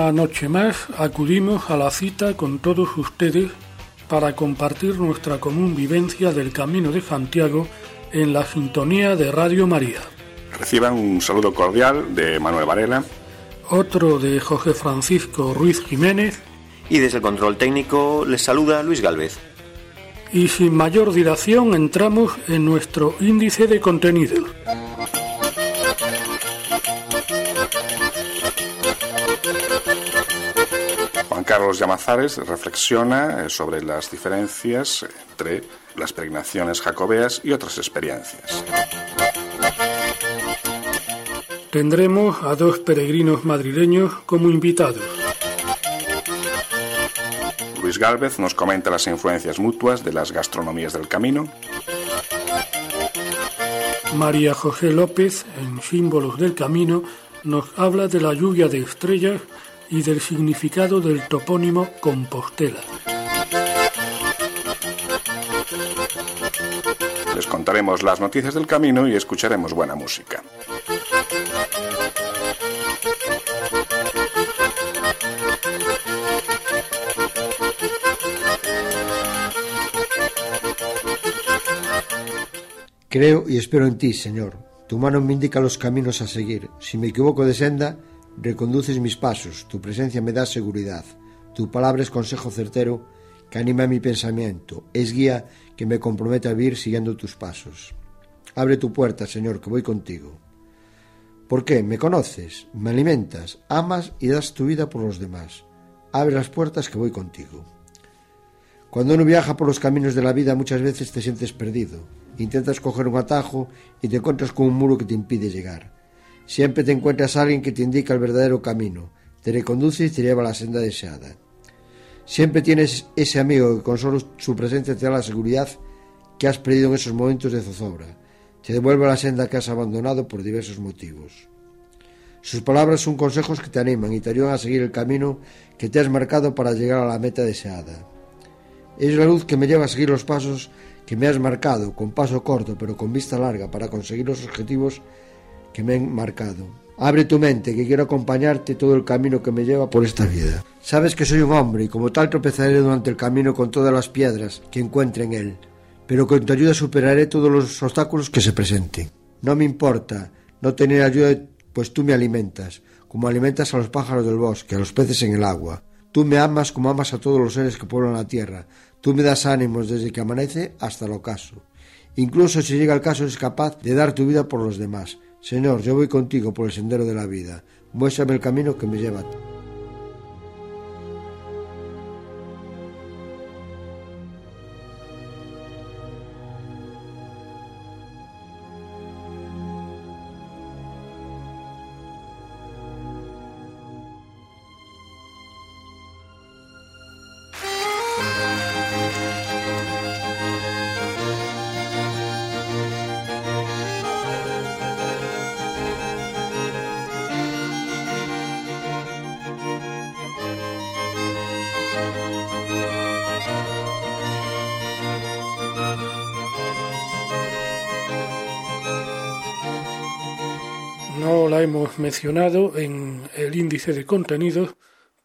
Una noche más acudimos a la cita con todos ustedes para compartir nuestra común vivencia del Camino de Santiago en la sintonía de Radio María. Reciban un saludo cordial de Manuel Varela. Otro de José Francisco Ruiz Jiménez. Y desde el control técnico les saluda Luis Galvez. Y sin mayor dilación entramos en nuestro índice de contenidos. Carlos Llamazares reflexiona eh, sobre las diferencias entre las peregrinaciones jacobeas y otras experiencias. Tendremos a dos peregrinos madrileños como invitados. Luis Gálvez nos comenta las influencias mutuas de las gastronomías del camino. María José López, en Símbolos del Camino, nos habla de la lluvia de estrellas y del significado del topónimo Compostela. Les contaremos las noticias del camino y escucharemos buena música. Creo y espero en ti, Señor. Tu mano me indica los caminos a seguir. Si me equivoco de senda, Reconduces mis pasos, tu presencia me da seguridad, tu palabra es consejo certero que anima mi pensamiento, es guía que me compromete a vivir siguiendo tus pasos. Abre tu puerta, Señor, que voy contigo. ¿Por qué? ¿Me conoces? ¿Me alimentas? ¿Amas y das tu vida por los demás? Abre las puertas que voy contigo. Cuando uno viaja por los caminos de la vida muchas veces te sientes perdido. Intentas coger un atajo y te encuentras con un muro que te impide llegar. Siempre te encuentras a alguien que te indica el verdadero camino, te reconduce y te lleva a la senda deseada. Siempre tienes ese amigo que con solo su presencia te da la seguridad que has perdido en esos momentos de zozobra. Te devuelve a la senda que has abandonado por diversos motivos. Sus palabras son consejos que te animan y te ayudan a seguir el camino que te has marcado para llegar a la meta deseada. Es la luz que me lleva a seguir los pasos que me has marcado, con paso corto pero con vista larga, para conseguir los objetivos que me han marcado. Abre tu mente, que quiero acompañarte todo el camino que me lleva por esta vida. Sabes que soy un hombre y como tal tropezaré durante el camino con todas las piedras que encuentre en él, pero con tu ayuda superaré todos los obstáculos que se presenten. No me importa no tener ayuda, pues tú me alimentas, como alimentas a los pájaros del bosque, a los peces en el agua. Tú me amas como amas a todos los seres que pueblan la tierra. Tú me das ánimos desde que amanece hasta el ocaso. Incluso si llega el caso eres capaz de dar tu vida por los demás. Señor, yo voy contigo por el sendero de la vida. Muéstrame el camino que me lleva. Mencionado en el índice de contenidos,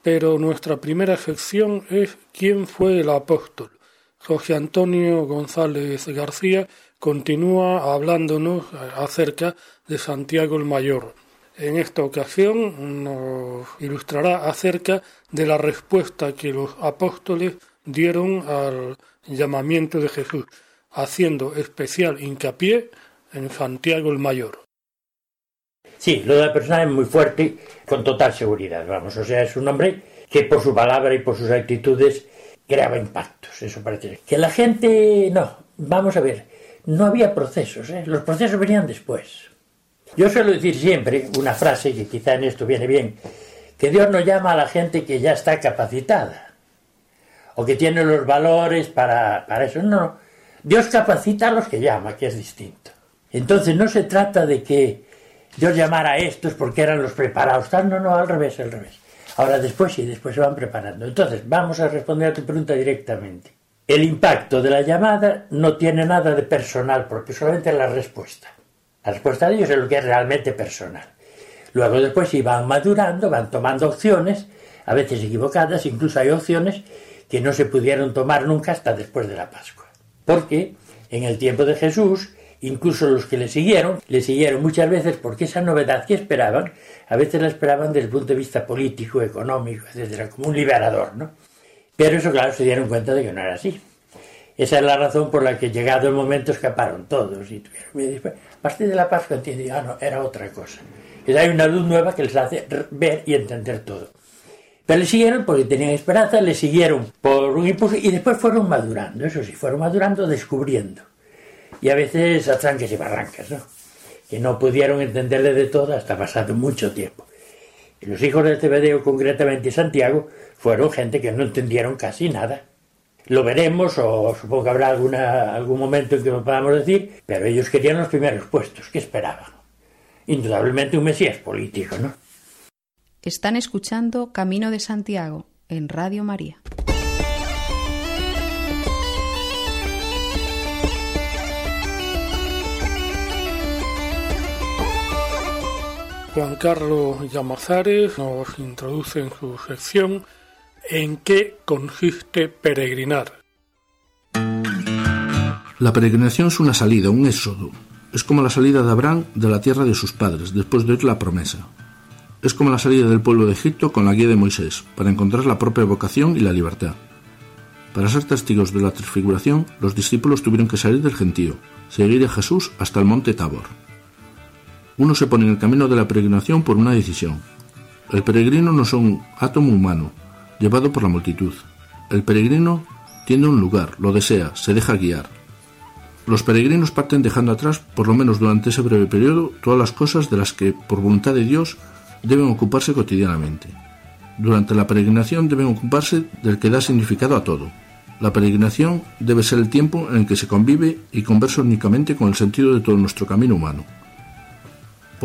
pero nuestra primera sección es ¿Quién fue el apóstol? José Antonio González García continúa hablándonos acerca de Santiago el Mayor. En esta ocasión nos ilustrará acerca de la respuesta que los apóstoles dieron al llamamiento de Jesús, haciendo especial hincapié en Santiago el Mayor. Sí, lo de la persona es muy fuerte, con total seguridad, vamos, o sea, es un hombre que por su palabra y por sus actitudes creaba impactos, eso parece. Que la gente, no, vamos a ver, no había procesos, ¿eh? los procesos venían después. Yo suelo decir siempre una frase que quizá en esto viene bien, que Dios no llama a la gente que ya está capacitada o que tiene los valores para, para eso. No, Dios capacita a los que llama, que es distinto. Entonces no se trata de que Dios llamara a estos porque eran los preparados. No, no, al revés, al revés. Ahora después sí, después se van preparando. Entonces, vamos a responder a tu pregunta directamente. El impacto de la llamada no tiene nada de personal porque solamente la respuesta. La respuesta de ellos es lo que es realmente personal. Luego después si van madurando, van tomando opciones, a veces equivocadas, incluso hay opciones que no se pudieron tomar nunca hasta después de la Pascua. Porque en el tiempo de Jesús, incluso los que le siguieron, le siguieron muchas veces porque esa novedad que esperaban, a veces la esperaban desde el punto de vista político, económico, etcétera, como un liberador, ¿no? Pero eso, claro, se dieron cuenta de que no era así. Esa es la razón por la que llegado el momento escaparon todos y tuvieron A partir de la Pascua entiende, ah, no, era otra cosa hay una luz nueva que les hace ver y entender todo. Pero le siguieron porque tenían esperanza, le siguieron por un impulso y después fueron madurando, eso sí, fueron madurando, descubriendo. Y a veces a tranques y barrancas, ¿no? Que no pudieron entenderle de todo hasta pasado mucho tiempo. Los hijos de Cebedeo, concretamente Santiago, fueron gente que no entendieron casi nada. Lo veremos, o supongo que habrá alguna, algún momento en que lo podamos decir, pero ellos querían los primeros puestos, ¿qué esperaban? indudablemente un Mesías político, ¿no? Están escuchando Camino de Santiago en Radio María. Juan Carlos Llamazares nos introduce en su sección ¿En qué consiste peregrinar? La peregrinación es una salida, un éxodo, es como la salida de Abraham de la tierra de sus padres, después de oír la promesa. Es como la salida del pueblo de Egipto con la guía de Moisés, para encontrar la propia vocación y la libertad. Para ser testigos de la transfiguración, los discípulos tuvieron que salir del gentío, seguir a Jesús hasta el monte Tabor. Uno se pone en el camino de la peregrinación por una decisión. El peregrino no es un átomo humano, llevado por la multitud. El peregrino tiene un lugar, lo desea, se deja guiar. Los peregrinos parten dejando atrás, por lo menos durante ese breve periodo, todas las cosas de las que, por voluntad de Dios, deben ocuparse cotidianamente. Durante la peregrinación deben ocuparse del que da significado a todo. La peregrinación debe ser el tiempo en el que se convive y conversa únicamente con el sentido de todo nuestro camino humano.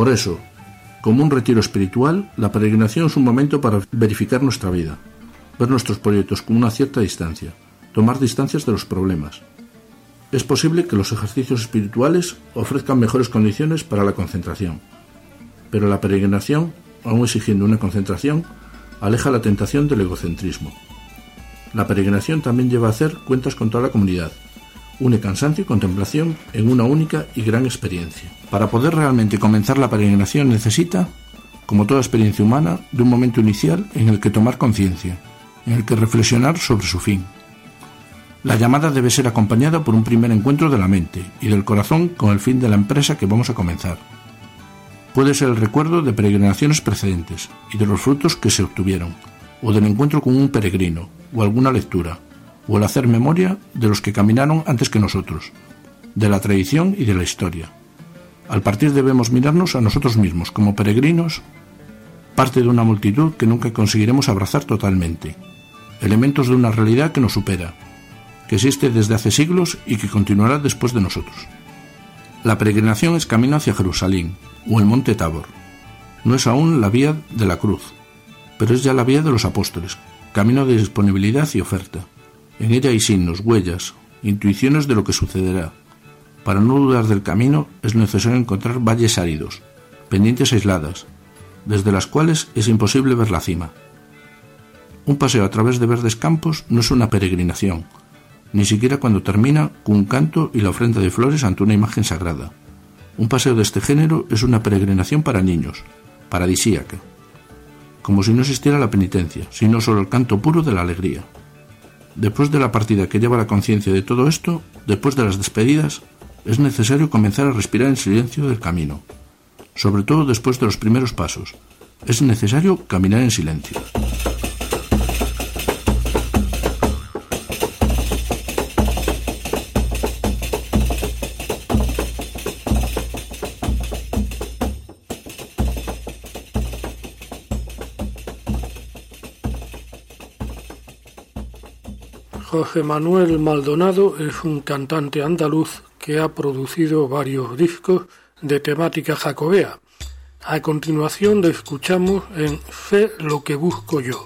Por eso, como un retiro espiritual, la peregrinación es un momento para verificar nuestra vida, ver nuestros proyectos con una cierta distancia, tomar distancias de los problemas, es posible que los ejercicios espirituales ofrezcan mejores condiciones para la concentración, pero la peregrinación, aun exigiendo una concentración, aleja la tentación del egocentrismo. La peregrinación también lleva a hacer cuentas con toda la comunidad, une cansancio y contemplación en una única y gran experiencia. Para poder realmente comenzar la peregrinación necesita, como toda experiencia humana, de un momento inicial en el que tomar conciencia, en el que reflexionar sobre su fin, la llamada debe ser acompañada por un primer encuentro de la mente y del corazón con el fin de la empresa que vamos a comenzar. Puede ser el recuerdo de peregrinaciones precedentes y de los frutos que se obtuvieron, o del encuentro con un peregrino, o alguna lectura, o el hacer memoria de los que caminaron antes que nosotros, de la tradición y de la historia. Al partir debemos mirarnos a nosotros mismos como peregrinos, parte de una multitud que nunca conseguiremos abrazar totalmente, elementos de una realidad que nos supera, que existe desde hace siglos y que continuará después de nosotros. La peregrinación es camino hacia Jerusalén o el monte Tabor. No es aún la vía de la cruz, pero es ya la vía de los apóstoles, camino de disponibilidad y oferta. En ella hay signos, huellas, intuiciones de lo que sucederá. Para no dudar del camino es necesario encontrar valles áridos, pendientes aisladas, desde las cuales es imposible ver la cima. Un paseo a través de verdes campos no es una peregrinación, ni siquiera cuando termina con un canto y la ofrenda de flores ante una imagen sagrada. Un paseo de este género es una peregrinación para niños, paradisíaca, como si no existiera la penitencia, sino solo el canto puro de la alegría. Después de la partida que lleva la conciencia de todo esto, después de las despedidas, es necesario comenzar a respirar en silencio del camino, sobre todo después de los primeros pasos. Es necesario caminar en silencio. Jorge Manuel Maldonado es un cantante andaluz que ha producido varios discos de temática jacobea. A continuación lo escuchamos en Sé lo que busco yo.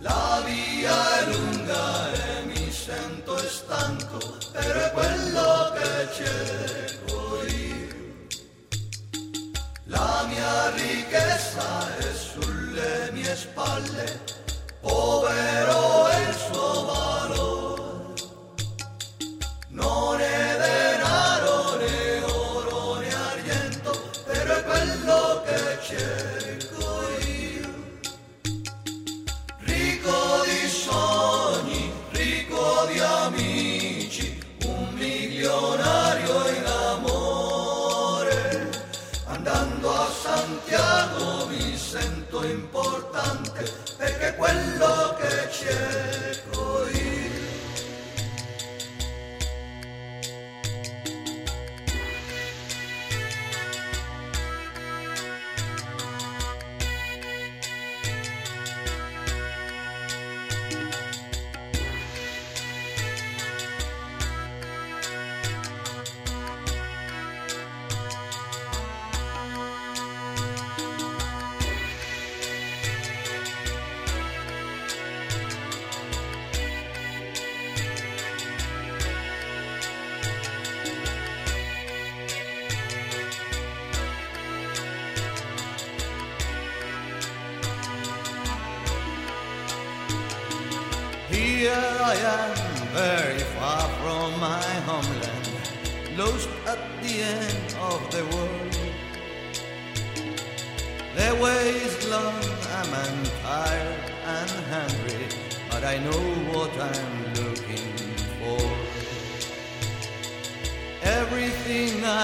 La per quello che cerco io. La mia ricchezza è sulle mie spalle, povero quello che you.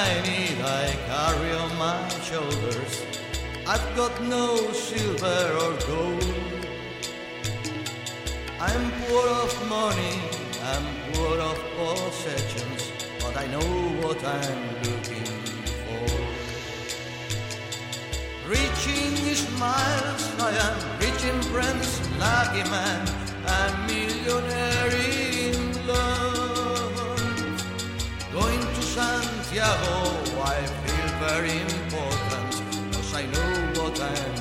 I need I carry on my shoulders. I've got no silver or gold. I'm poor of money, I'm poor of possessions, but I know what I'm looking for. Reaching smiles, I am reaching friends, lucky man, I'm Santiago, I feel very important, pues cause I know what I'm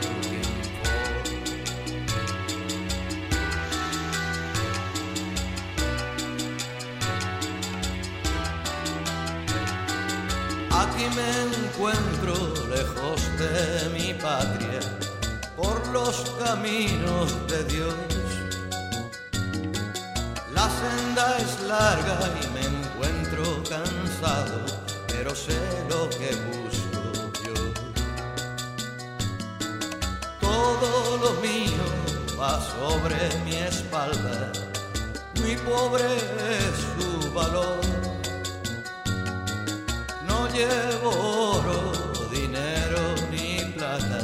looking for. Aquí me encuentro lejos de mi patria, por los caminos de Dios. La senda es larga y me encuentro cansado pero sé lo que busco yo. Todo lo mío va sobre mi espalda, muy pobre es su valor. No llevo oro, dinero ni plata,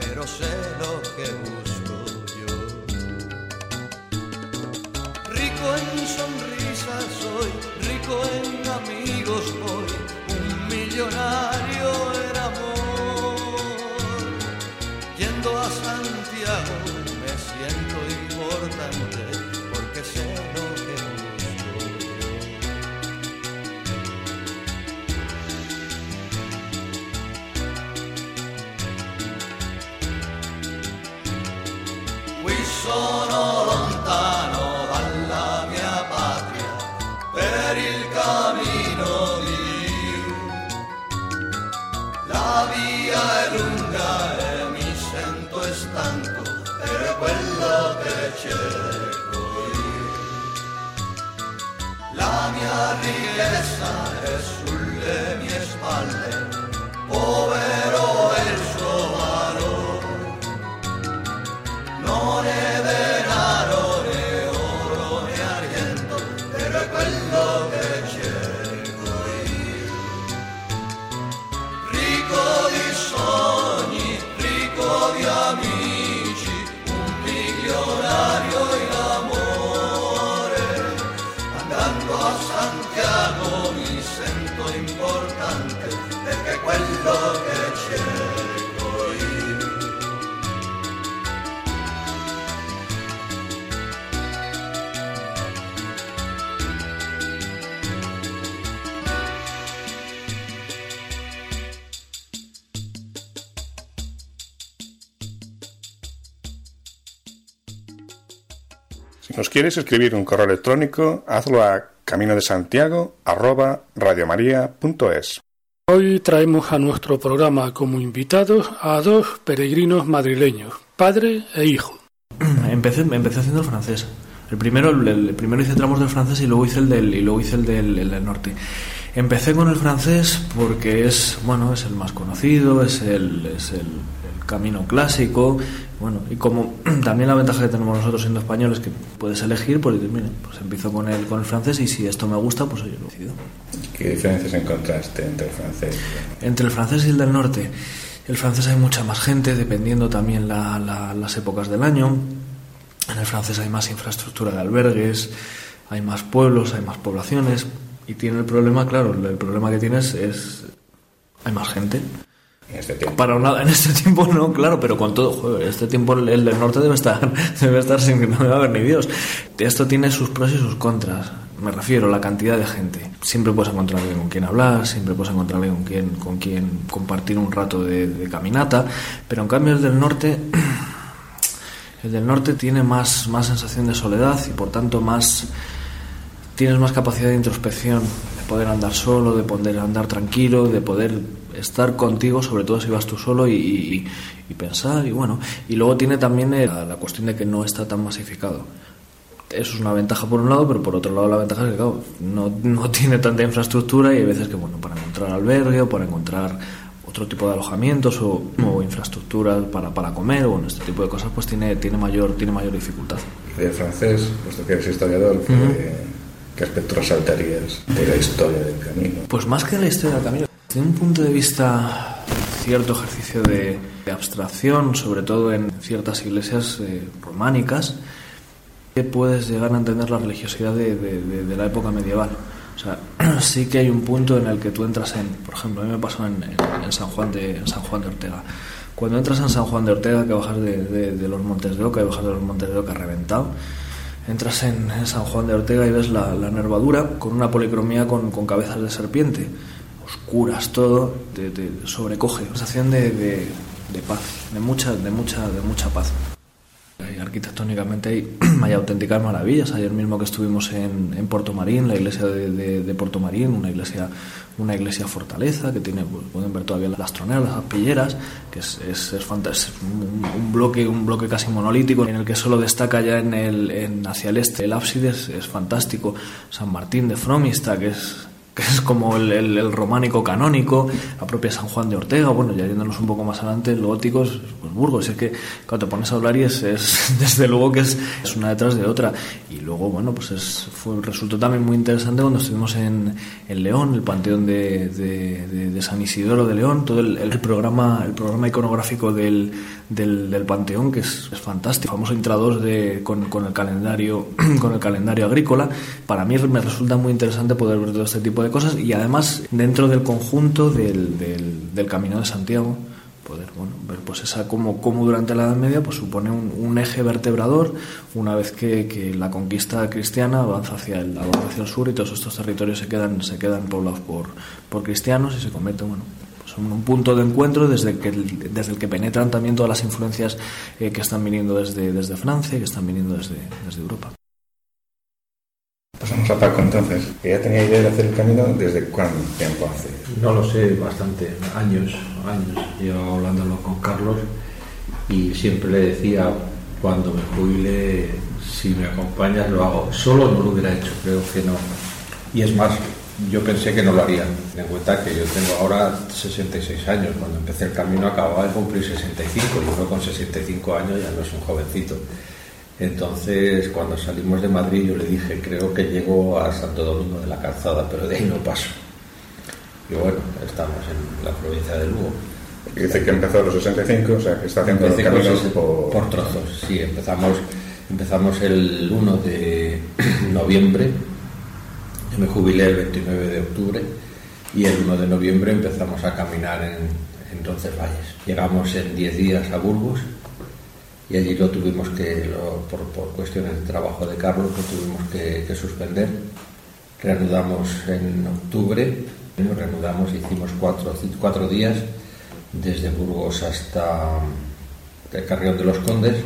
pero sé lo que busco yo. Rico en sonrisas soy, rico en La mia riqueza es sul de mi espalda, povero quieres escribir un correo electrónico, hazlo a camino de Santiago Hoy traemos a nuestro programa como invitados a dos peregrinos madrileños, padre e hijo. Empecé, empecé haciendo el francés. El primero, el, primero hice tramos del francés y luego hice el del, y luego hice el del, el del norte. Empecé con el francés porque es, bueno, es el más conocido, es el, es el, camino clásico, bueno, y como también la ventaja que tenemos nosotros siendo españoles que puedes elegir, pues mira, pues empiezo con el, con el francés y si esto me gusta, pues yo lo decido. ¿Qué diferencias encontraste entre el francés? Entre el francés y el del norte. El francés hay mucha más gente, dependiendo también la, la, las épocas del año. En el francés hay más infraestructura de albergues, hay más pueblos, hay más poblaciones. Y tiene el problema, claro, el problema que tienes es. Hay más gente. En este tiempo. Para nada, en este tiempo no, claro, pero con todo, joder, este tiempo el del norte debe estar, debe estar sin que no debe haber ni Dios. Esto tiene sus pros y sus contras. Me refiero a la cantidad de gente. Siempre puedes encontrar alguien con quien hablar, siempre puedes encontrar alguien con quien, con quien compartir un rato de, de caminata, pero en cambio el del norte, el del norte tiene más, más sensación de soledad y por tanto más tienes más capacidad de introspección, de poder andar solo, de poder andar tranquilo, de poder estar contigo, sobre todo si vas tú solo y, y, y pensar y bueno. Y luego tiene también eh, la, la, cuestión de que no está tan masificado. Eso es una ventaja por un lado, pero por otro lado la ventaja es que claro, no, no tiene tanta infraestructura y hay veces que bueno, para encontrar albergue o para encontrar otro tipo de alojamientos o, o infraestructuras para, para comer o bueno, este tipo de cosas pues tiene, tiene, mayor, tiene mayor dificultad. Y del francés, puesto que eres historiador, uh -huh. ¿Qué aspectos resaltarías de la historia del camino? Pues más que la historia del camino, desde un punto de vista cierto ejercicio de, de abstracción, sobre todo en ciertas iglesias eh, románicas, que puedes llegar a entender la religiosidad de, de, de, la época medieval. O sea, sí que hay un punto en el que tú entras en, por ejemplo, a mí me pasó en, en, en San, Juan de, en San Juan de Ortega. Cuando entras en San Juan de Ortega, que bajas de, los Montes de Oca, y bajas de los Montes de Oca reventado, entras en, San Juan de Ortega y ves la, la nervadura con una policromía con, con, cabezas de serpiente, oscuras todo, te, te sobrecoge, sensación de, de, de, paz, de mucha, de mucha, de mucha paz. Y arquitectónicamente hay, hay, auténticas maravillas. Ayer mismo que estuvimos en, en Puerto Marín, la iglesia de, de, de, Puerto Marín, una iglesia, una iglesia fortaleza que tiene, pues, pueden ver todavía las troneras, las pilleras, que es, es, es, es un, un, bloque, un bloque casi monolítico en el que solo destaca ya en el, en, hacia el este el ábside, es fantástico. San Martín de Fromista, que es que es como el, románico canónico, la propia San Juan de Ortega, bueno, ya yéndonos un poco más adelante, lo gótico es pues, Burgos, es que cuando te pones a hablar y es, es desde luego que es, es, una detrás de otra. Y luego, bueno, pues es, fue, resultó también muy interesante cuando estuvimos en, en León, el panteón de, de, de, San Isidoro de León, todo el, programa, el programa iconográfico del, del, del panteón, que es, es fantástico, famoso intradós de, con, con, el calendario, con el calendario agrícola. Para mí me resulta muy interesante poder ver todo este tipo de cosas y además dentro del conjunto del, del, del Camino de Santiago poder bueno, ver pues esa como, como durante la Edad Media pues supone un, eje vertebrador una vez que, que, la conquista cristiana avanza hacia el avanza sur y todos estos territorios se quedan se quedan poblados por, por cristianos y se convierten bueno en un punto de encuentro desde que desde el que penetran también todas las influencias eh, que están viniendo desde, desde Francia y que están viniendo desde, desde Europa Pasamos a Paco entonces, ya tenía idea de hacer el camino desde cuánto tiempo hace. No lo sé, bastante, años, años. Llevo hablándolo con Carlos y siempre le decía cuando me jubile, si me acompañas lo hago. Solo no lo hubiera hecho, creo que no. Y es más, yo pensé que no lo haría. Ten en cuenta que yo tengo ahora 66 años. Cuando empecé el camino acababa de cumplir 65 y uno con 65 años ya no es un jovencito. Entonces, cuando salimos de Madrid, yo le dije, creo que llego a Santo Domingo de la Calzada, pero de ahí no paso. Y bueno, estamos en la provincia de Lugo. Dice que empezó a los 65, o sea, que está haciendo el camino por... por trozos. Sí, empezamos, empezamos el 1 de noviembre, yo me jubilé el 29 de octubre, y el 1 de noviembre empezamos a caminar en, en Roncesvalles. Llegamos en 10 días a Burgos, y allí lo tuvimos que, por, cuestiones de trabajo de Carlos, lo tuvimos que, suspender. Reanudamos en octubre, reanudamos, hicimos cuatro días desde Burgos hasta el Carrión de los Condes,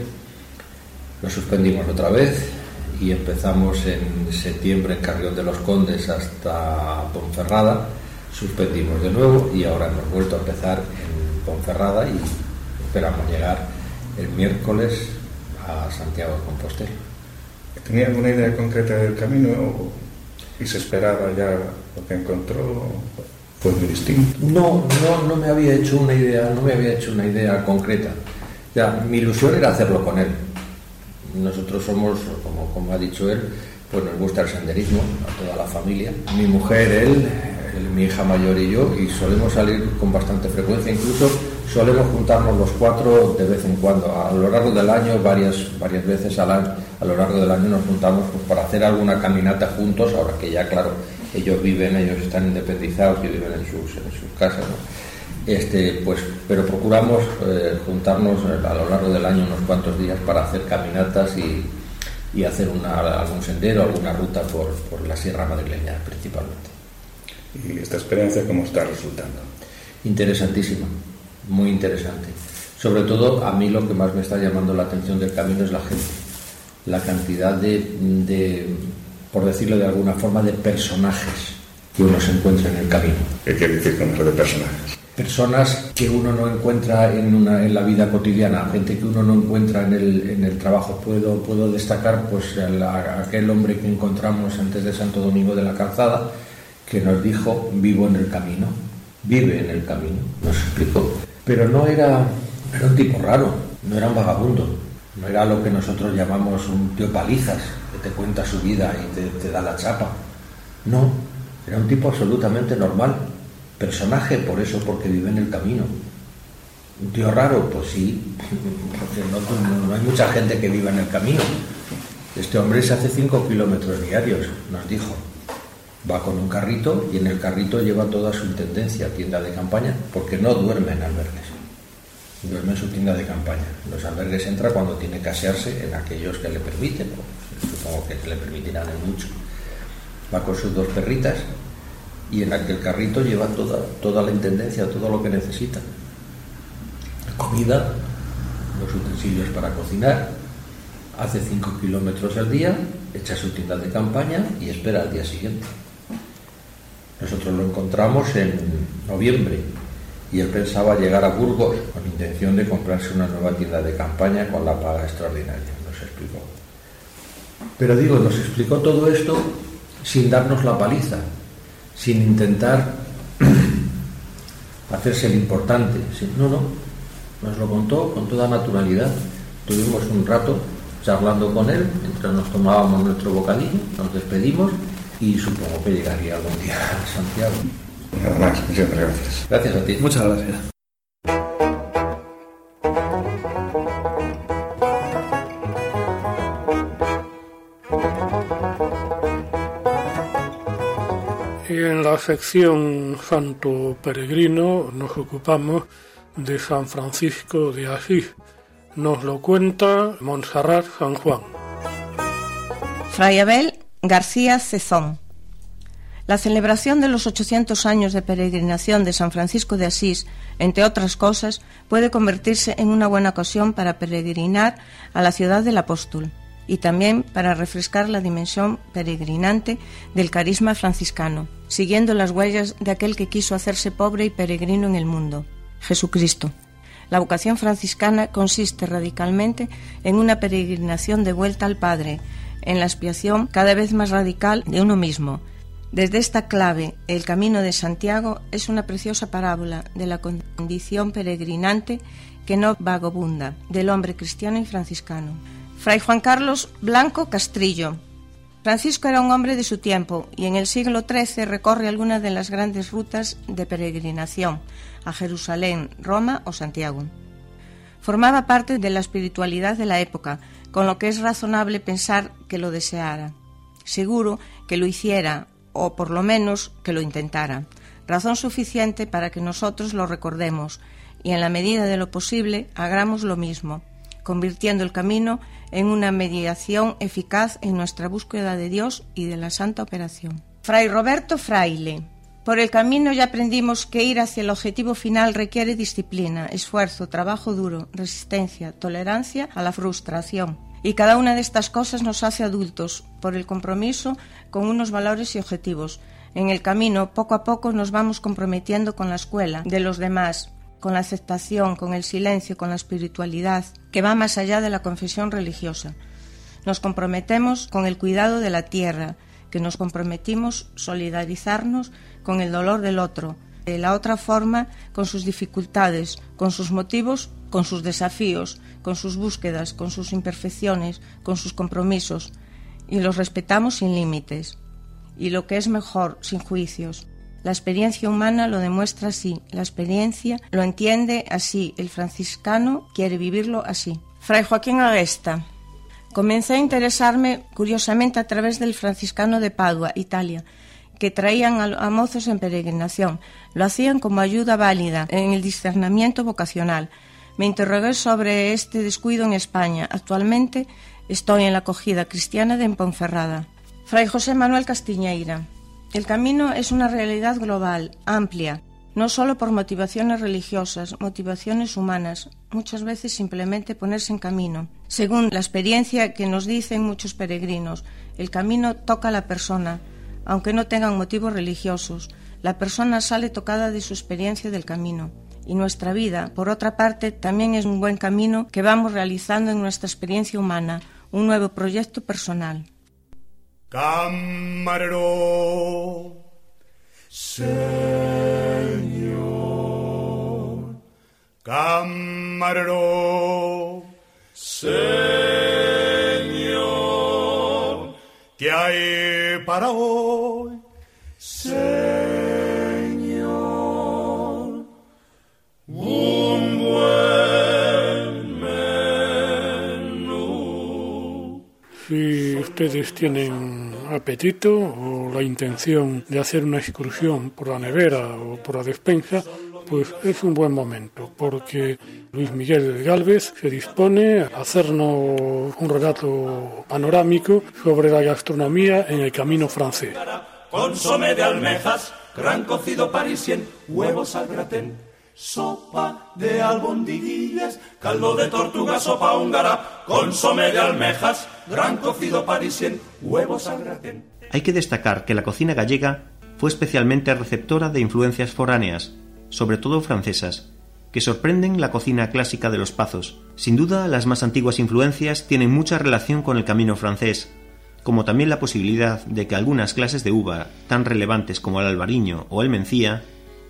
lo suspendimos otra vez y empezamos en septiembre en Carrión de los Condes hasta Ponferrada, suspendimos de nuevo y ahora hemos vuelto a empezar en Ponferrada y esperamos llegar el miércoles a Santiago de Compostela. ¿Tenía alguna idea concreta del camino y se esperaba ya lo que encontró? Fue muy distinto. No, no, no me había hecho una idea, no me había hecho una idea concreta. Ya, mi ilusión era hacerlo con él. Nosotros somos, como, como ha dicho él, pues nos gusta el senderismo a toda la familia. Mi mujer, él, mi hija mayor y yo, y solemos salir con bastante frecuencia, incluso solemos juntarnos los cuatro de vez en cuando. A lo largo del año, varias, varias veces al año, a lo largo del año nos juntamos pues, para hacer alguna caminata juntos, ahora que ya, claro, ellos viven, ellos están independizados y viven en sus, en sus casas. Este, pues, pero procuramos eh, juntarnos a lo largo del año unos cuantos días para hacer caminatas y, y hacer una, algún sendero, alguna ruta por, por la Sierra Madrileña principalmente. ¿Y esta experiencia cómo está resultando? Interesantísima, muy interesante. Sobre todo a mí lo que más me está llamando la atención del camino es la gente, la cantidad de, de por decirlo de alguna forma, de personajes que uno se encuentra en el camino. ¿Qué quiere decir con eso de personajes? Personas que uno no encuentra en, una, en la vida cotidiana, gente que uno no encuentra en el, en el trabajo. Puedo, puedo destacar pues, aquel hombre que encontramos antes de Santo Domingo de la Calzada, que nos dijo, vivo en el camino, vive en el camino, nos explicó. Pero no era, era un tipo raro, no era un vagabundo, no era lo que nosotros llamamos un tío palizas, te cuenta su vida y te, da la chapa. No, era un tipo absolutamente normal, personaje por eso, porque vive en el camino. Un tío raro, pues sí, porque no, hay mucha gente que viva en el camino. Este hombre se hace cinco kilómetros diarios, nos dijo. Va con un carrito y en el carrito lleva toda su intendencia, tienda de campaña, porque no duerme en albergues. Duerme en su tienda de campaña. Los albergues entra cuando tiene que asearse en aquellos que le permiten, supongo que le permitirán en mucho. Va con sus dos perritas y en aquel carrito lleva toda, toda la intendencia, todo lo que necesita. Comida, los utensilios para cocinar, hace cinco kilómetros al día, echa su tienda de campaña y espera al día siguiente. Nosotros lo encontramos en noviembre y él pensaba llegar a Burgos con intención de comprarse una nueva tienda de campaña con la paga extraordinaria, nos explicó. Pero digo, nos explicó todo esto sin darnos la paliza, sin intentar hacerse el importante. No, no, nos lo contó con toda naturalidad. Tuvimos un rato charlando con él mientras nos tomábamos nuestro bocadillo, nos despedimos y supongo que llegaría algún día a Santiago. Nada más, muchas gracias. Gracias a ti. Muchas gracias. En la sección Santo Peregrino nos ocupamos de San Francisco de Asís. Nos lo cuenta Montserrat San Juan. Fray Abel García Cezón. La celebración de los 800 años de peregrinación de San Francisco de Asís, entre otras cosas, puede convertirse en una buena ocasión para peregrinar a la ciudad del apóstol y también para refrescar la dimensión peregrinante del carisma franciscano, siguiendo las huellas de aquel que quiso hacerse pobre y peregrino en el mundo, Jesucristo. La vocación franciscana consiste radicalmente en una peregrinación de vuelta al Padre, en la expiación cada vez más radical de uno mismo. Desde esta clave, el Camino de Santiago es una preciosa parábola de la condición peregrinante que no vagabunda del hombre cristiano y franciscano. Fray Juan Carlos Blanco Castrillo. Francisco era un hombre de su tiempo y en el siglo XIII recorre algunas de las grandes rutas de peregrinación a Jerusalén, Roma o Santiago. Formaba parte de la espiritualidad de la época, con lo que es razonable pensar que lo deseara. Seguro que lo hiciera, o por lo menos que lo intentara. Razón suficiente para que nosotros lo recordemos y en la medida de lo posible hagamos lo mismo, convirtiendo el camino en una mediación eficaz en nuestra búsqueda de Dios y de la santa operación. Fray Roberto Fraile. Por el camino ya aprendimos que ir hacia el objetivo final requiere disciplina, esfuerzo, trabajo duro, resistencia, tolerancia a la frustración. Y cada una de estas cosas nos hace adultos por el compromiso con unos valores y objetivos. En el camino, poco a poco, nos vamos comprometiendo con la escuela de los demás, con la aceptación, con el silencio, con la espiritualidad, que va más allá de la confesión religiosa. Nos comprometemos con el cuidado de la tierra, que nos comprometimos solidarizarnos con el dolor del otro, de la otra forma con sus dificultades, con sus motivos, con sus desafíos, con sus búsquedas, con sus imperfecciones, con sus compromisos, y los respetamos sin límites. Y lo que es mejor, sin juicios. La experiencia humana lo demuestra así, la experiencia lo entiende así, el franciscano quiere vivirlo así. Fray Joaquín Agesta. Comencé a interesarme curiosamente a través del franciscano de Padua, Italia, que traían a, mozos en peregrinación. Lo hacían como ayuda válida en el discernimiento vocacional. Me interrogué sobre este descuido en España. Actualmente estoy en la acogida cristiana de Ponferrada. Fray José Manuel Castiñeira. El camino es una realidad global, amplia, no solo por motivaciones religiosas, motivaciones humanas, muchas veces simplemente ponerse en camino. Según la experiencia que nos dicen muchos peregrinos, el camino toca a la persona, aunque no tengan motivos religiosos. La persona sale tocada de su experiencia del camino. Y nuestra vida, por otra parte, también es un buen camino que vamos realizando en nuestra experiencia humana, un nuevo proyecto personal. Camarero, Señor, camarero, Señor, ¿qué hay para hoy? Señor, un buen menú. Si ustedes tienen apetito o la intención de hacer una excursión por la nevera o por la despensa, pues es un buen momento, porque Luis Miguel Galvez se dispone a hacernos un relato panorámico sobre la gastronomía en el camino francés. Consome de almejas, gran cocido parisien, huevos al gratén, de albondiguillas, caldo de tortuga, sopa húngara, consome de almejas, gran cocido parisien, huevos al gratén. Hay que destacar que la cocina gallega fue especialmente receptora de influencias foráneas, sobre todo francesas, que sorprenden la cocina clásica de los pazos. Sin duda, las más antiguas influencias tienen mucha relación con el camino francés, como también la posibilidad de que algunas clases de uva, tan relevantes como el albariño o el mencía,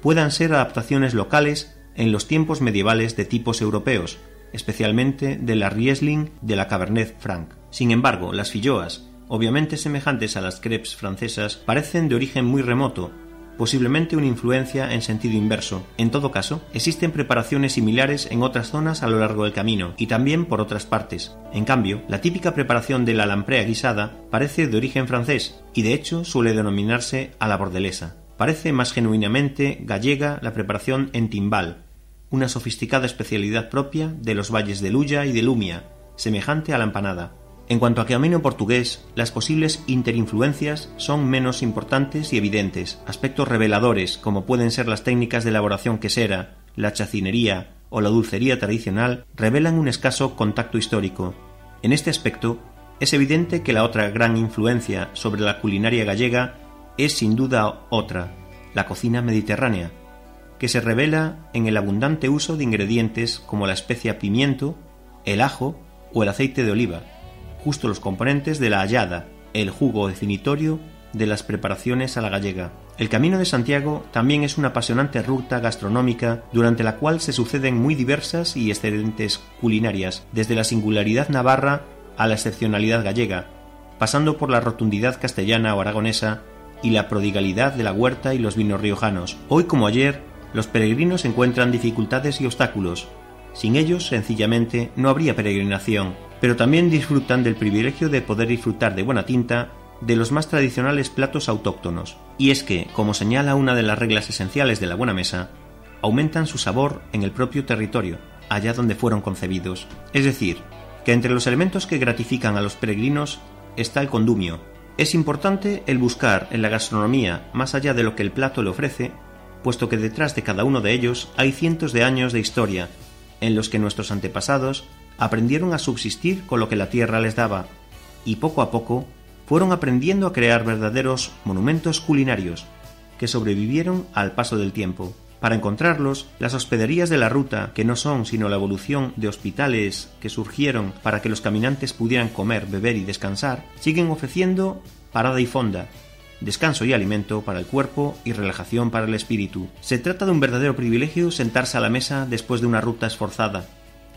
puedan ser adaptaciones locales en los tiempos medievales de tipos europeos, especialmente de la Riesling de la Cabernet Franc. Sin embargo, las filloas, obviamente semejantes a las crepes francesas, parecen de origen muy remoto, posiblemente una influencia en sentido inverso. En todo caso, existen preparaciones similares en otras zonas a lo largo del camino y también por otras partes. En cambio, la típica preparación de la lamprea guisada parece de origen francés y de hecho suele denominarse a la bordelesa. Parece más genuinamente gallega la preparación en timbal, una sofisticada especialidad propia de los valles de Luya y de Lumia, semejante a la empanada. En cuanto a camino portugués, las posibles interinfluencias son menos importantes y evidentes. Aspectos reveladores, como pueden ser las técnicas de elaboración quesera, la chacinería o la dulcería tradicional, revelan un escaso contacto histórico. En este aspecto, es evidente que la otra gran influencia sobre la culinaria gallega es sin duda otra, la cocina mediterránea, que se revela en el abundante uso de ingredientes como la especia pimiento, el ajo o el aceite de oliva, justo los componentes de la hallada, el jugo definitorio de las preparaciones a la gallega. El Camino de Santiago también es una apasionante ruta gastronómica durante la cual se suceden muy diversas y excelentes culinarias, desde la singularidad navarra a la excepcionalidad gallega, pasando por la rotundidad castellana o aragonesa y la prodigalidad de la huerta y los vinos riojanos. Hoy como ayer, los peregrinos encuentran dificultades y obstáculos. Sin ellos, sencillamente, no habría peregrinación, pero también disfrutan del privilegio de poder disfrutar de buena tinta de los más tradicionales platos autóctonos. Y es que, como señala una de las reglas esenciales de la buena mesa, aumentan su sabor en el propio territorio, allá donde fueron concebidos. Es decir, que entre los elementos que gratifican a los peregrinos está el condumio. Es importante el buscar en la gastronomía, más allá de lo que el plato le ofrece, puesto que detrás de cada uno de ellos hay cientos de años de historia, en los que nuestros antepasados aprendieron a subsistir con lo que la tierra les daba y poco a poco fueron aprendiendo a crear verdaderos monumentos culinarios que sobrevivieron al paso del tiempo. Para encontrarlos, las hospederías de la ruta, que no son sino la evolución de hospitales que surgieron para que los caminantes pudieran comer, beber y descansar, siguen ofreciendo parada y fonda, descanso y alimento para el cuerpo y relajación para el espíritu. Se trata de un verdadero privilegio sentarse a la mesa después de una ruta esforzada,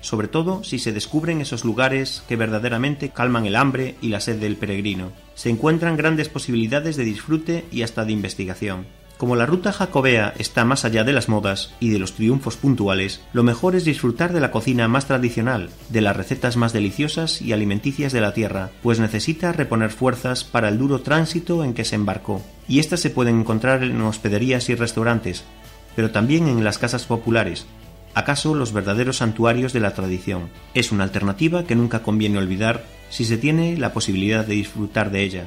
sobre todo si se descubren esos lugares que verdaderamente calman el hambre y la sed del peregrino. Se encuentran grandes posibilidades de disfrute y hasta de investigación. Como la ruta jacobea está más allá de las modas y de los triunfos puntuales, lo mejor es disfrutar de la cocina más tradicional, de las recetas más deliciosas y alimenticias de la tierra, pues necesita reponer fuerzas para el duro tránsito en que se embarcó. Y estas se pueden encontrar en hospederías y restaurantes, pero también en las casas populares, acaso los verdaderos santuarios de la tradición. Es una alternativa que nunca conviene olvidar si se tiene la posibilidad de disfrutar de ella.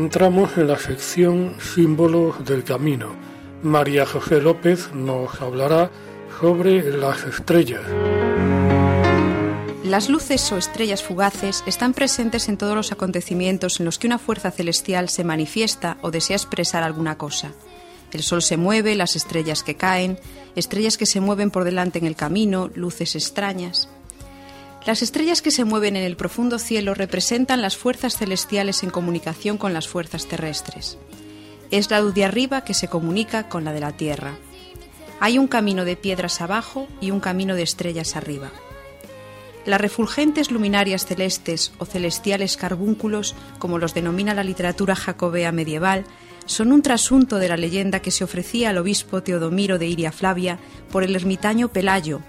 Entramos en la sección Símbolos del Camino. María José López nos hablará sobre las estrellas. Las luces o estrellas fugaces están presentes en todos los acontecimientos en los que una fuerza celestial se manifiesta o desea expresar alguna cosa. El sol se mueve, las estrellas que caen, estrellas que se mueven por delante en el camino, luces extrañas. Las estrellas que se mueven en el profundo cielo representan las fuerzas celestiales en comunicación con las fuerzas terrestres. Es la luz de arriba que se comunica con la de la tierra. Hay un camino de piedras abajo y un camino de estrellas arriba. Las refulgentes luminarias celestes o celestiales carbúnculos, como los denomina la literatura jacobea medieval, son un trasunto de la leyenda que se ofrecía al obispo Teodomiro de Iria Flavia por el ermitaño Pelayo,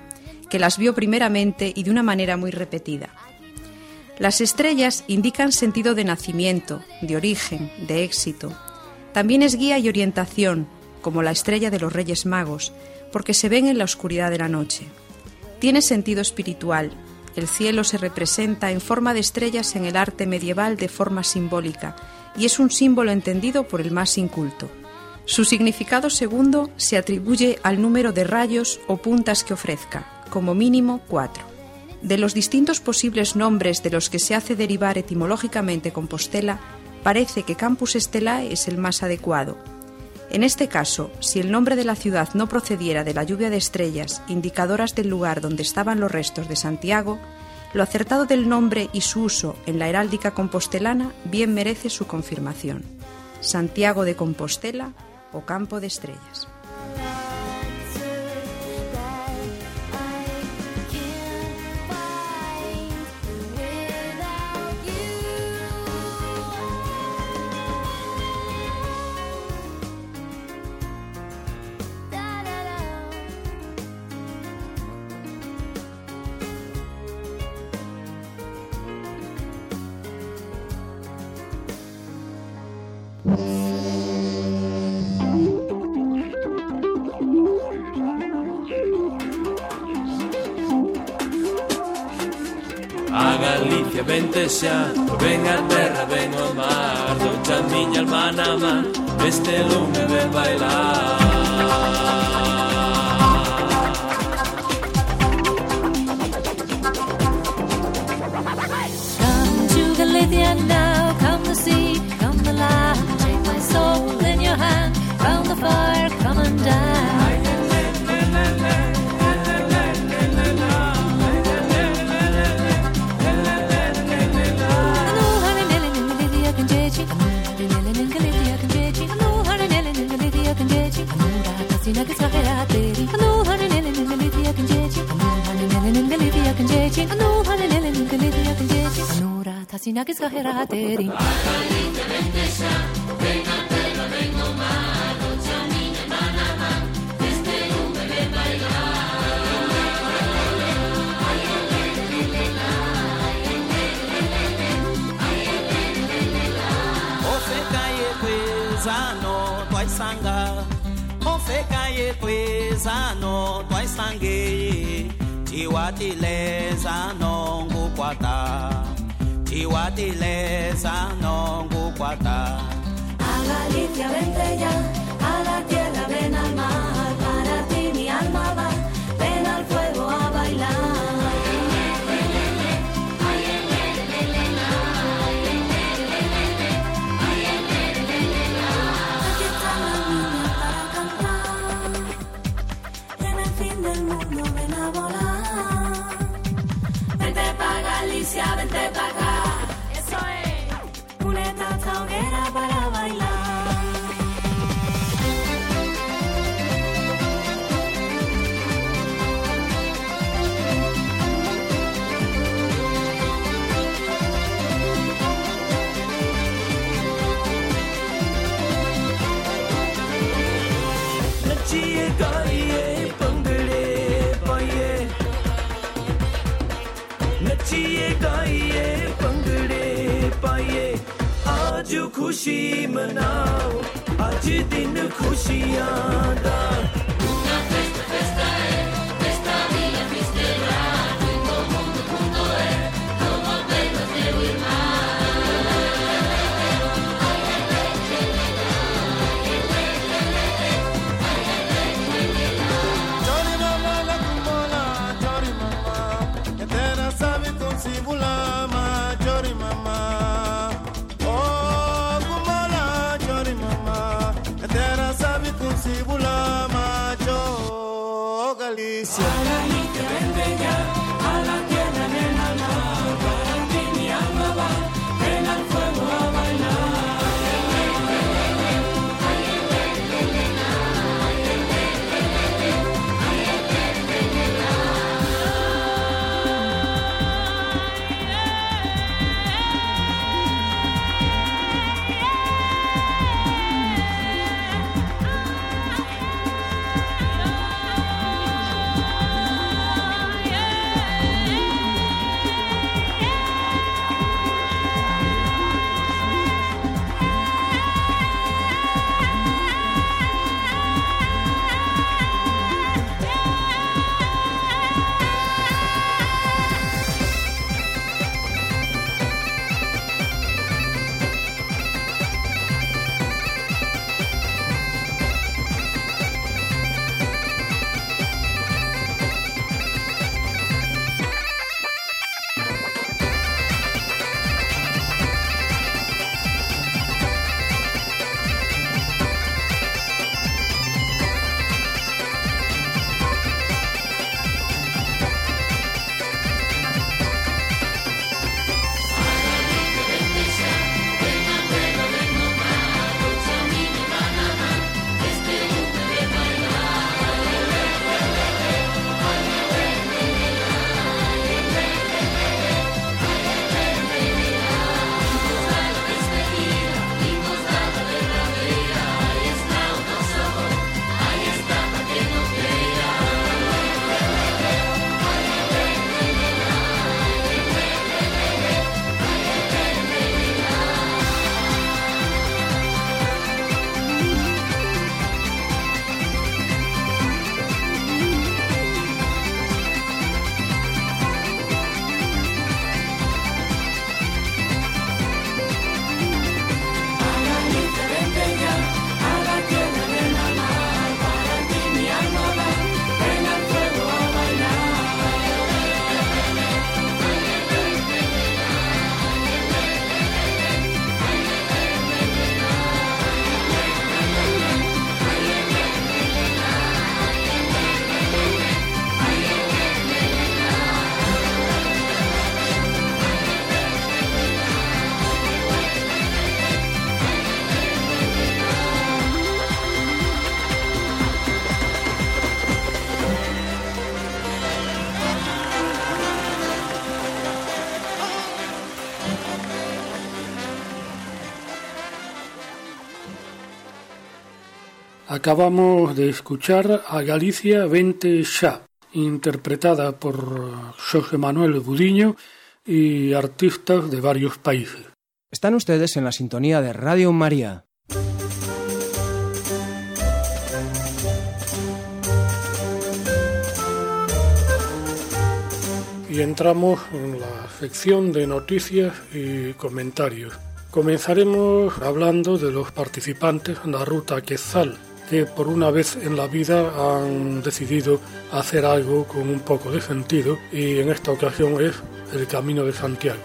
que las vio primeramente y de una manera muy repetida. Las estrellas indican sentido de nacimiento, de origen, de éxito. También es guía y orientación, como la estrella de los Reyes Magos, porque se ven en la oscuridad de la noche. Tiene sentido espiritual. El cielo se representa en forma de estrellas en el arte medieval de forma simbólica y es un símbolo entendido por el más inculto. Su significado segundo se atribuye al número de rayos o puntas que ofrezca, como mínimo cuatro. De los distintos posibles nombres de los que se hace derivar etimológicamente Compostela, parece que Campus Estelae es el más adecuado. En este caso, si el nombre de la ciudad no procediera de la lluvia de estrellas, indicadoras del lugar donde estaban los restos de Santiago, lo acertado del nombre y su uso en la heráldica compostelana bien merece su confirmación. Santiago de Compostela o Campo de Estrellas. xa Ven a terra, ven ao mar Doucha miña alma na man Este lume ven bailar. Sinagis kahera teri. Akalite bendesha, venga pero vengo malo, chamine manama, este ume me baila. Ose kaye kwezano, twaisanga, ofeka yekwezano twaisange tiwatilezano ngukwata tiwatilezano ngukwata A Galicia vente ya, a la tierra ven al mar, para ti mi alma va, खुशी मनाओ। अज दिन खुशियाँ दा। Acabamos de escuchar a Galicia Vente Xa, interpretada por José Manuel Budiño y artistas de varios países. Están ustedes en la sintonía de Radio María. Y entramos en la sección de noticias y comentarios. Comenzaremos hablando de los participantes en la ruta Quetzal, que por una vez en la vida han decidido hacer algo con un poco de sentido y en esta ocasión es el Camino de Santiago.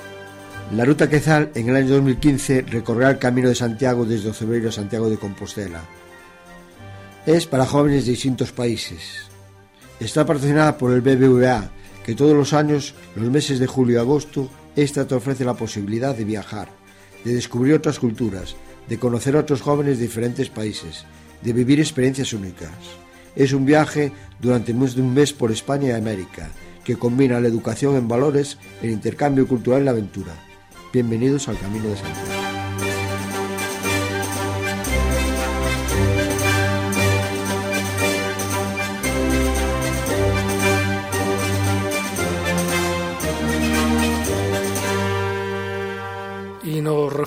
La ruta Quezal en el año 2015 recorrerá el Camino de Santiago desde Ocebreiro a Santiago de Compostela. Es para jóvenes de distintos países. Está patrocinada por el BBVA, que todos los años, los meses de julio y agosto, esta te ofrece la posibilidad de viajar, de descubrir otras culturas, de conocer a otros jóvenes de diferentes países, de vivir experiencias únicas. Es un viaje durante más de un mes por España y América, que combina la educación en valores, el intercambio cultural y la aventura. Bienvenidos al Camino de Santiago.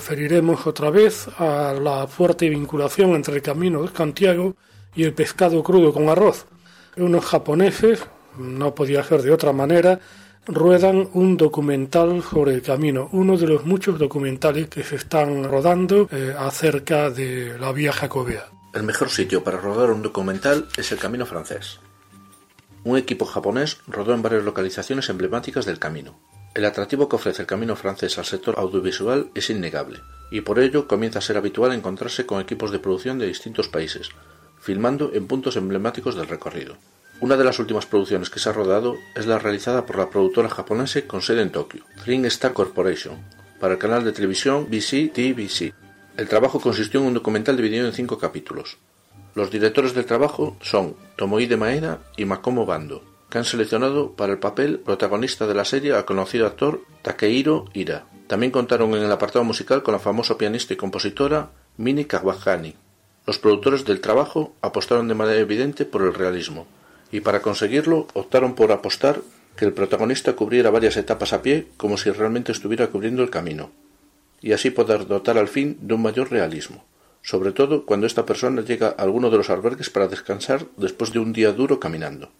Referiremos otra vez a la fuerte vinculación entre el Camino de Santiago y el pescado crudo con arroz. Unos japoneses, no podía ser de otra manera, ruedan un documental sobre el camino, uno de los muchos documentales que se están rodando eh, acerca de la vía jacobea. El mejor sitio para rodar un documental es el Camino francés. Un equipo japonés rodó en varias localizaciones emblemáticas del camino. El atractivo que ofrece el camino francés al sector audiovisual es innegable, y por ello comienza a ser habitual encontrarse con equipos de producción de distintos países, filmando en puntos emblemáticos del recorrido. Una de las últimas producciones que se ha rodado es la realizada por la productora japonesa con sede en Tokio, Three Star Corporation, para el canal de televisión BC TVC. El trabajo consistió en un documental dividido en cinco capítulos. Los directores del trabajo son Tomohide Maeda y Makomo Bando, que han seleccionado para el papel protagonista de la serie al conocido actor Takehiro Ira. También contaron en el apartado musical con la famosa pianista y compositora Mini Kawakani. Los productores del trabajo apostaron de manera evidente por el realismo, y para conseguirlo optaron por apostar que el protagonista cubriera varias etapas a pie como si realmente estuviera cubriendo el camino, y así poder dotar al fin de un mayor realismo, sobre todo cuando esta persona llega a alguno de los albergues para descansar después de un día duro caminando.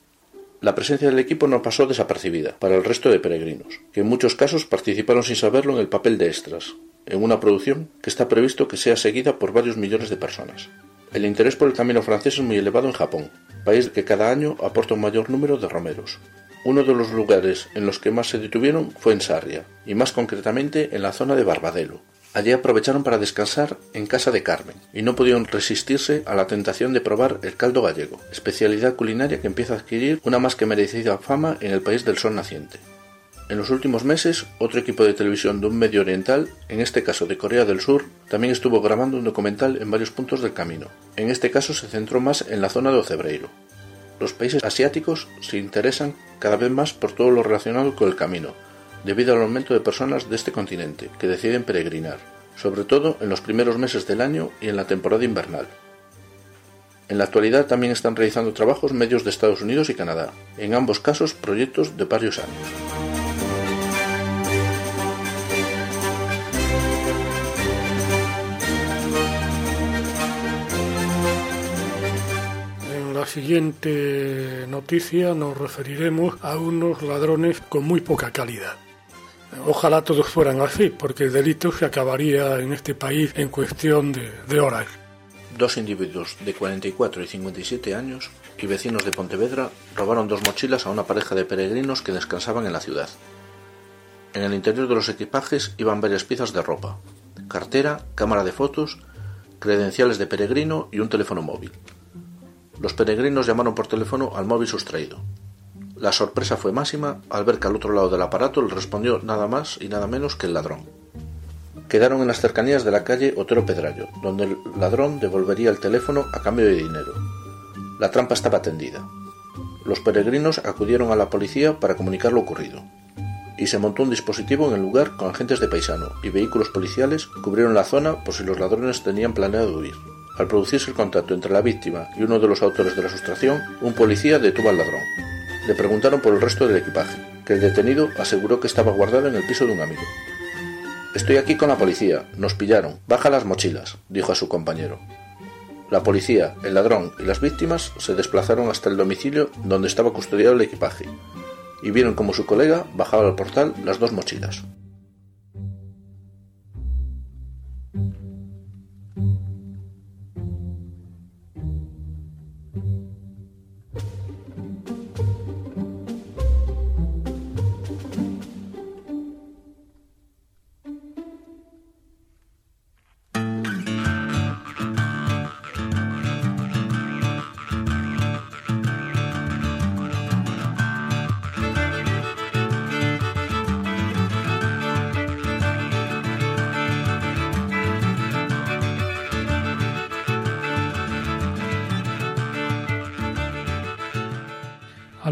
La presencia del equipo no pasó desapercibida para el resto de peregrinos, que en muchos casos participaron sin saberlo en el papel de extras, en una producción que está previsto que sea seguida por varios millones de personas. El interés por el camino francés es muy elevado en Japón, país que cada año aporta un mayor número de romeros. Uno de los lugares en los que más se detuvieron fue en Sarria, y más concretamente en la zona de Barbadelo. Allí aprovecharon para descansar en casa de Carmen, y no pudieron resistirse a la tentación de probar el caldo gallego, especialidad culinaria que empieza a adquirir una más que merecida fama en el país del sol naciente. En los últimos meses, otro equipo de televisión de un medio oriental, en este caso de Corea del Sur, también estuvo grabando un documental en varios puntos del camino. En este caso se centró más en la zona de Ocebreiro. Los países asiáticos se interesan cada vez más por todo lo relacionado con el camino, debido al aumento de personas de este continente que deciden peregrinar, sobre todo en los primeros meses del año y en la temporada invernal. En la actualidad también están realizando trabajos medios de Estados Unidos y Canadá, en ambos casos proyectos de varios años. En la siguiente noticia nos referiremos a unos ladrones con muy poca calidad. Ojalá todos fueran así, porque el delito se acabaría en este país en cuestión de, de horas. Dos individuos de 44 y 57 años y vecinos de Pontevedra robaron dos mochilas a una pareja de peregrinos que descansaban en la ciudad. En el interior de los equipajes iban varias piezas de ropa, cartera, cámara de fotos, credenciales de peregrino y un teléfono móvil. Los peregrinos llamaron por teléfono al móvil sustraído. La sorpresa fue máxima al ver que al otro lado del aparato le respondió nada más y nada menos que el ladrón. Quedaron en las cercanías de la calle Otero Pedrallo, donde el ladrón devolvería el teléfono a cambio de dinero. La trampa estaba tendida. Los peregrinos acudieron a la policía para comunicar lo ocurrido, y se montó un dispositivo en el lugar con agentes de paisano y vehículos policiales cubrieron la zona por si los ladrones tenían planeado huir. Al producirse el contacto entre la víctima y uno de los autores de la sustracción, un policía detuvo al ladrón. Le preguntaron por el resto del equipaje, que el detenido aseguró que estaba guardado en el piso de un amigo. Estoy aquí con la policía, nos pillaron, baja las mochilas, dijo a su compañero. La policía, el ladrón y las víctimas se desplazaron hasta el domicilio donde estaba custodiado el equipaje y vieron como su colega bajaba al portal las dos mochilas.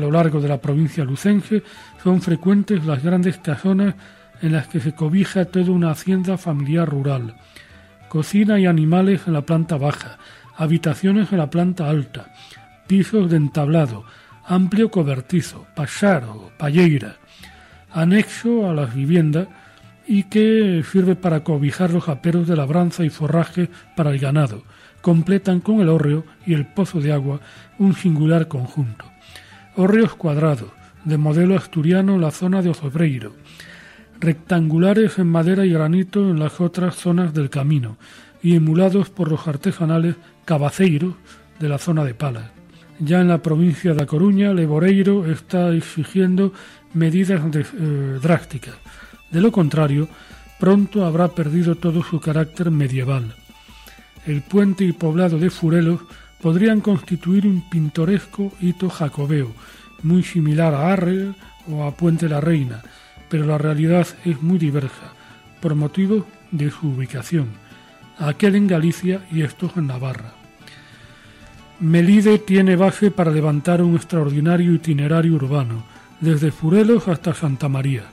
Lo largo de la provincia lucense son frecuentes las grandes casonas en las que se cobija toda una hacienda familiar rural. Cocina y animales en la planta baja, habitaciones en la planta alta, pisos de entablado, amplio cobertizo, pachar o palleira, anexo a las viviendas y que sirve para cobijar los aperos de labranza y forraje para el ganado. Completan con el hórreo y el pozo de agua un singular conjunto. Hórreos cuadrados, de modelo asturiano en la zona de Ozobreiro, rectangulares en madera y granito en las otras zonas del camino y emulados por los artesanales cabaceiros de la zona de Palas. Ya en la provincia de A Coruña, Leboreiro está exigiendo medidas eh, drásticas. De lo contrario, pronto habrá perdido todo su carácter medieval. El puente y poblado de Furelos podrían constituir un pintoresco hito jacobeo, muy similar a Arre o a Puente la Reina, pero la realidad es muy diversa, por motivo de su ubicación, aquel en Galicia y estos en Navarra. Melide tiene base para levantar un extraordinario itinerario urbano, desde Furelos hasta Santa María.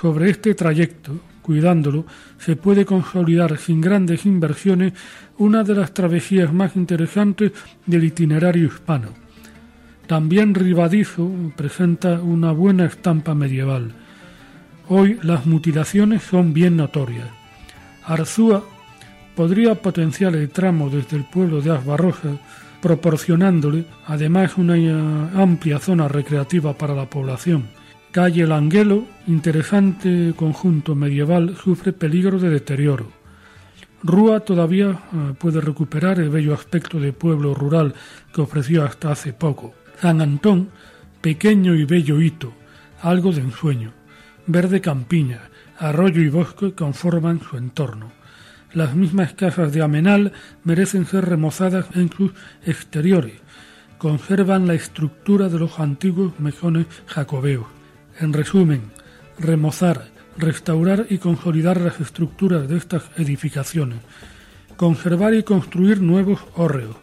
Sobre este trayecto, cuidándolo, se puede consolidar sin grandes inversiones una de las travesías más interesantes del itinerario hispano. También Ribadizo presenta una buena estampa medieval. Hoy las mutilaciones son bien notorias. Arzúa podría potenciar el tramo desde el pueblo de Asbarroja, proporcionándole además una amplia zona recreativa para la población. Calle Languelo, interesante conjunto medieval, sufre peligro de deterioro. Rúa todavía eh, puede recuperar el bello aspecto de pueblo rural que ofreció hasta hace poco. San Antón, pequeño y bello hito, algo de ensueño. Verde campiña, arroyo y bosque conforman su entorno. Las mismas casas de Amenal merecen ser remozadas en sus exteriores. Conservan la estructura de los antiguos mejones jacobeos. En resumen, remozar, restaurar y consolidar las estructuras de estas edificaciones, conservar y construir nuevos hórreos,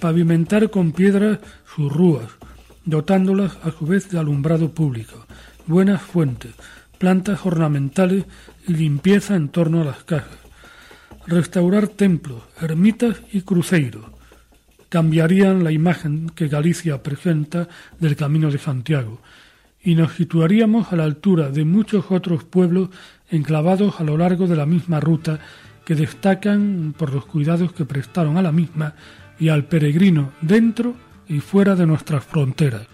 pavimentar con piedras sus rúas, dotándolas a su vez de alumbrado público, buenas fuentes, plantas ornamentales y limpieza en torno a las casas, restaurar templos, ermitas y cruceiros, cambiarían la imagen que Galicia presenta del Camino de Santiago y nos situaríamos a la altura de muchos otros pueblos enclavados a lo largo de la misma ruta que destacan por los cuidados que prestaron a la misma y al peregrino dentro y fuera de nuestras fronteras.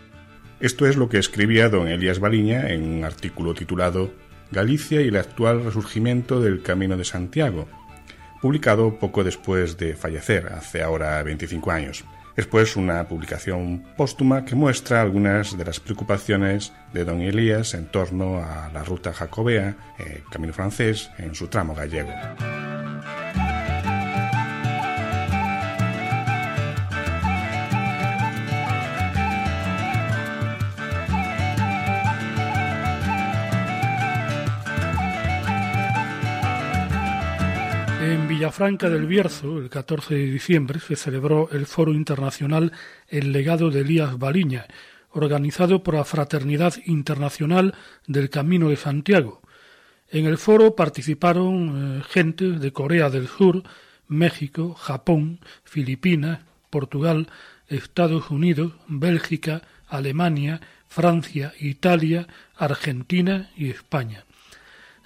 Esto es lo que escribía don Elías Baliña en un artículo titulado Galicia y el actual resurgimiento del Camino de Santiago, publicado poco después de fallecer, hace ahora 25 años. Después una publicación póstuma que muestra algunas de las preocupaciones de don Elías en torno a la ruta jacobea, eh, camino francés, en su tramo gallego. Villafranca del Bierzo, el 14 de diciembre, se celebró el Foro Internacional El legado de Elías Baliña, organizado por la Fraternidad Internacional del Camino de Santiago. En el foro participaron eh, gente de Corea del Sur, México, Japón, Filipinas, Portugal, Estados Unidos, Bélgica, Alemania, Francia, Italia, Argentina y España.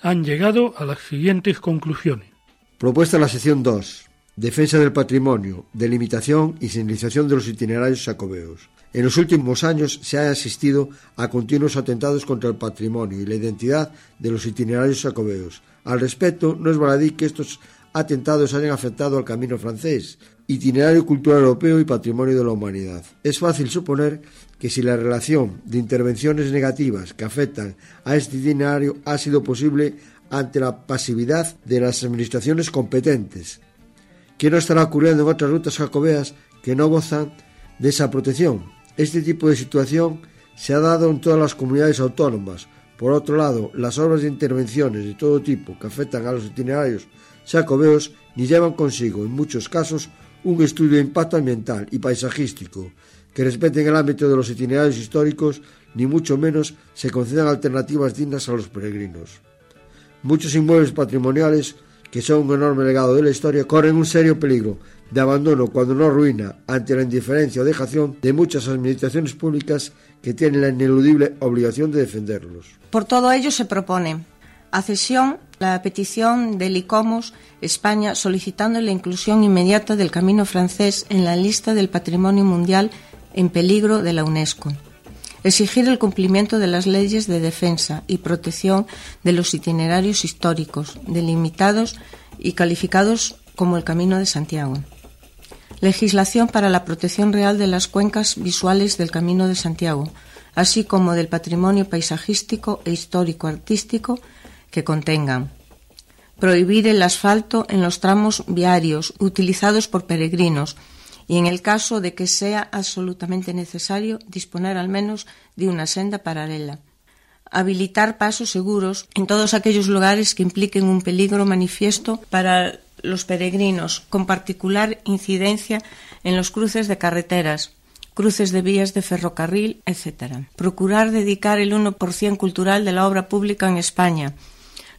Han llegado a las siguientes conclusiones. Propuesta la sección 2. Defensa del patrimonio, delimitación y señalización de los itinerarios jacobeos. En los últimos años se ha asistido a continuos atentados contra el patrimonio y la identidad de los itinerarios jacobeos. Al respecto, no es baladí que estos atentados hayan afectado al camino francés, itinerario cultural europeo y patrimonio de la humanidad. Es fácil suponer que si la relación de intervenciones negativas que afectan a este itinerario ha sido posible ante la pasividad de las administraciones competentes, ¿qué no estará ocurriendo en otras rutas jacobeas que no gozan de esa protección? Este tipo de situación se ha dado en todas las comunidades autónomas. Por otro lado, las obras de intervenciones de todo tipo que afectan a los itinerarios jacobeos ni llevan consigo, en muchos casos, un estudio de impacto ambiental y paisajístico que respeten el ámbito de los itinerarios históricos, ni mucho menos se concedan alternativas dignas a los peregrinos. Muchos inmuebles patrimoniales, que son un enorme legado de la historia, corren un serio peligro de abandono, cuando no ruina, ante la indiferencia o dejación de muchas administraciones públicas que tienen la ineludible obligación de defenderlos. Por todo ello se propone accesión la petición del ICOMOS España solicitando la inclusión inmediata del camino francés en la lista del patrimonio mundial en peligro de la UNESCO. Exigir el cumplimiento de las leyes de defensa y protección de los itinerarios históricos, delimitados y calificados como el Camino de Santiago. Legislación para la protección real de las cuencas visuales del Camino de Santiago, así como del patrimonio paisajístico e histórico-artístico que contengan. Prohibir el asfalto en los tramos viarios utilizados por peregrinos y, en el caso de que sea absolutamente necesario, disponer al menos de una senda paralela. Habilitar pasos seguros en todos aquellos lugares que impliquen un peligro manifiesto para los peregrinos, con particular incidencia en los cruces de carreteras, cruces de vías de ferrocarril, etc. Procurar dedicar el 1% cultural de la obra pública en España,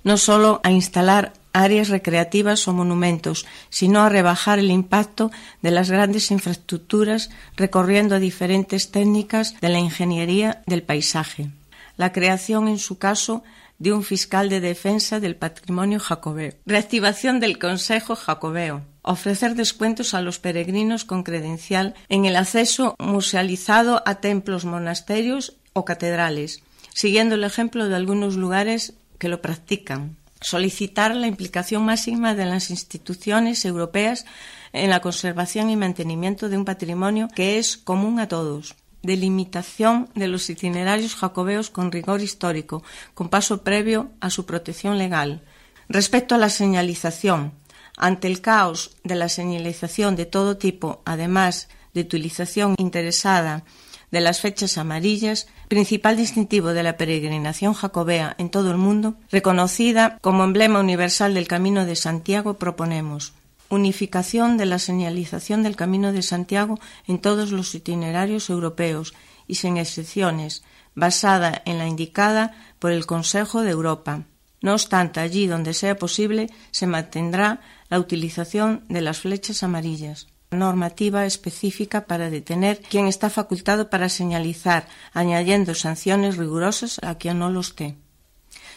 no solo a instalar áreas recreativas o monumentos, sino a rebajar el impacto de las grandes infraestructuras recorriendo diferentes técnicas de la ingeniería del paisaje. La creación, en su caso, de un fiscal de defensa del patrimonio jacobeo. Reactivación del Consejo Jacobeo. Ofrecer descuentos a los peregrinos con credencial en el acceso musealizado a templos, monasterios o catedrales, siguiendo el ejemplo de algunos lugares que lo practican. Solicitar la implicación máxima de las instituciones europeas en la conservación y mantenimiento de un patrimonio que es común a todos delimitación de los itinerarios jacobeos con rigor histórico, con paso previo a su protección legal. Respecto a la señalización, ante el caos de la señalización de todo tipo, además de utilización interesada de las fechas amarillas, principal distintivo de la peregrinación jacobea en todo el mundo, reconocida como emblema universal del Camino de Santiago, proponemos unificación de la señalización del Camino de Santiago en todos los itinerarios europeos y sin excepciones, basada en la indicada por el Consejo de Europa. No obstante, allí donde sea posible, se mantendrá la utilización de las flechas amarillas normativa específica para detener quien está facultado para señalizar, añadiendo sanciones rigurosas a quien no lo esté.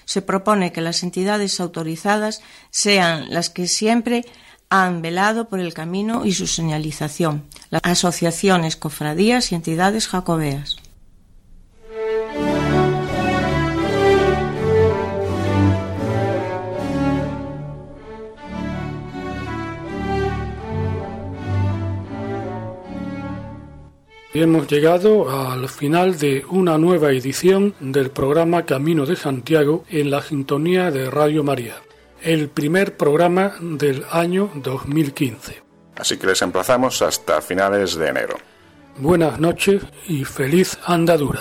Se propone que las entidades autorizadas sean las que siempre han velado por el camino y su señalización, las asociaciones, cofradías y entidades jacobeas. Hemos llegado al final de una nueva edición del programa Camino de Santiago en la sintonía de Radio María el primer programa del año 2015. Así que les emplazamos hasta finales de enero. Buenas noches y feliz andadura.